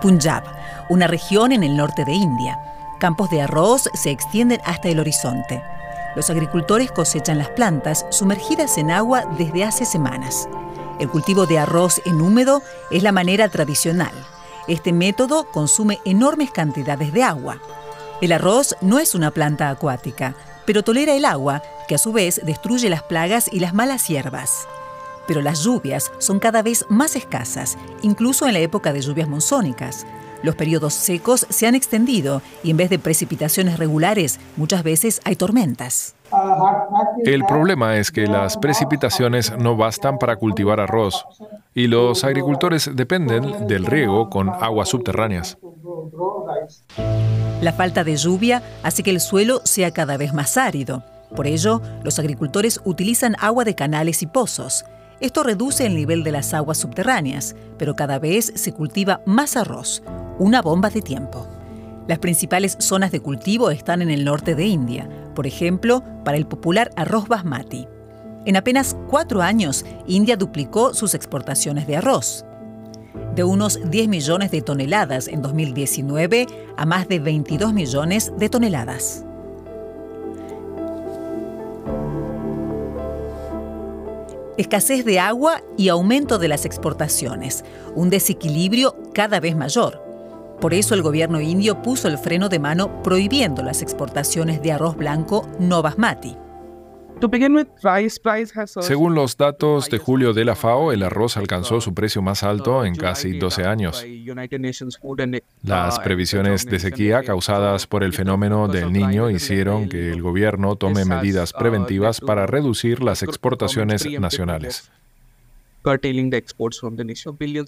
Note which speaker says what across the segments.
Speaker 1: Punjab, una región en el norte de India. Campos de arroz se extienden hasta el horizonte. Los agricultores cosechan las plantas sumergidas en agua desde hace semanas. El cultivo de arroz en húmedo es la manera tradicional. Este método consume enormes cantidades de agua. El arroz no es una planta acuática, pero tolera el agua, que a su vez destruye las plagas y las malas hierbas. Pero las lluvias son cada vez más escasas, incluso en la época de lluvias monzónicas. Los periodos secos se han extendido y en vez de precipitaciones regulares, muchas veces hay tormentas.
Speaker 2: El problema es que las precipitaciones no bastan para cultivar arroz y los agricultores dependen del riego con aguas subterráneas.
Speaker 1: La falta de lluvia hace que el suelo sea cada vez más árido. Por ello, los agricultores utilizan agua de canales y pozos. Esto reduce el nivel de las aguas subterráneas, pero cada vez se cultiva más arroz, una bomba de tiempo. Las principales zonas de cultivo están en el norte de India, por ejemplo, para el popular arroz basmati. En apenas cuatro años, India duplicó sus exportaciones de arroz. De unos 10 millones de toneladas en 2019 a más de 22 millones de toneladas. Escasez de agua y aumento de las exportaciones, un desequilibrio cada vez mayor. Por eso el gobierno indio puso el freno de mano prohibiendo las exportaciones de arroz blanco no basmati.
Speaker 2: Según los datos de julio de la FAO, el arroz alcanzó su precio más alto en casi 12 años. Las previsiones de sequía causadas por el fenómeno del niño hicieron que el gobierno tome medidas preventivas para reducir las exportaciones nacionales.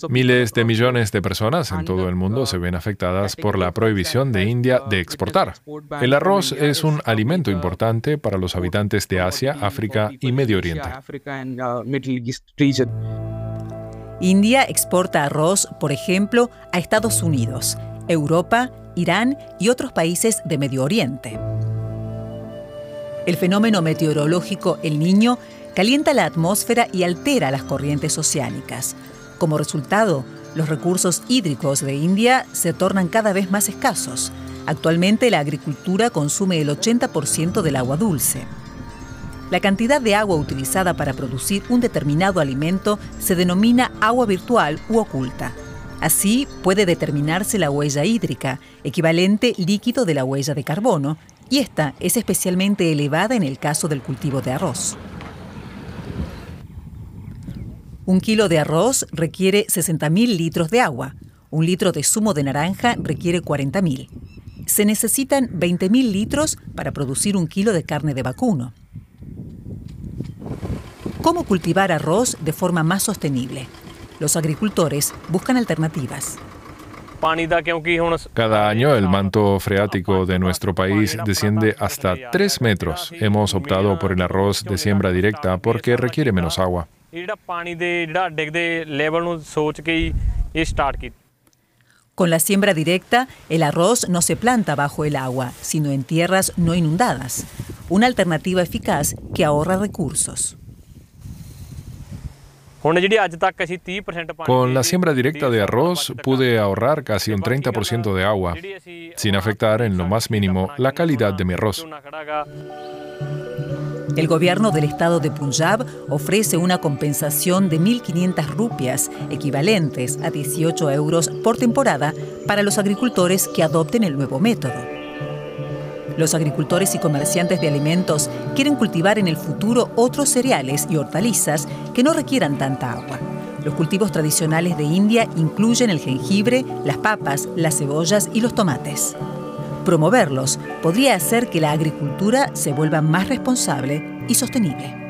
Speaker 2: Miles de millones de personas en todo el mundo se ven afectadas por la prohibición de India de exportar. El arroz es un alimento importante para los habitantes de Asia, África y Medio Oriente.
Speaker 1: India exporta arroz, por ejemplo, a Estados Unidos, Europa, Irán y otros países de Medio Oriente. El fenómeno meteorológico El Niño calienta la atmósfera y altera las corrientes oceánicas. Como resultado, los recursos hídricos de India se tornan cada vez más escasos. Actualmente la agricultura consume el 80% del agua dulce. La cantidad de agua utilizada para producir un determinado alimento se denomina agua virtual u oculta. Así puede determinarse la huella hídrica, equivalente líquido de la huella de carbono, y esta es especialmente elevada en el caso del cultivo de arroz. Un kilo de arroz requiere 60.000 litros de agua. Un litro de zumo de naranja requiere 40.000. Se necesitan 20.000 litros para producir un kilo de carne de vacuno. ¿Cómo cultivar arroz de forma más sostenible? Los agricultores buscan alternativas.
Speaker 2: Cada año el manto freático de nuestro país desciende hasta 3 metros. Hemos optado por el arroz de siembra directa porque requiere menos agua.
Speaker 1: Con la siembra directa, el arroz no se planta bajo el agua, sino en tierras no inundadas, una alternativa eficaz que ahorra recursos.
Speaker 2: Con la siembra directa de arroz pude ahorrar casi un 30% de agua, sin afectar en lo más mínimo la calidad de mi arroz.
Speaker 1: El gobierno del estado de Punjab ofrece una compensación de 1.500 rupias, equivalentes a 18 euros por temporada, para los agricultores que adopten el nuevo método. Los agricultores y comerciantes de alimentos quieren cultivar en el futuro otros cereales y hortalizas que no requieran tanta agua. Los cultivos tradicionales de India incluyen el jengibre, las papas, las cebollas y los tomates. Promoverlos podría hacer que la agricultura se vuelva más responsable y sostenible.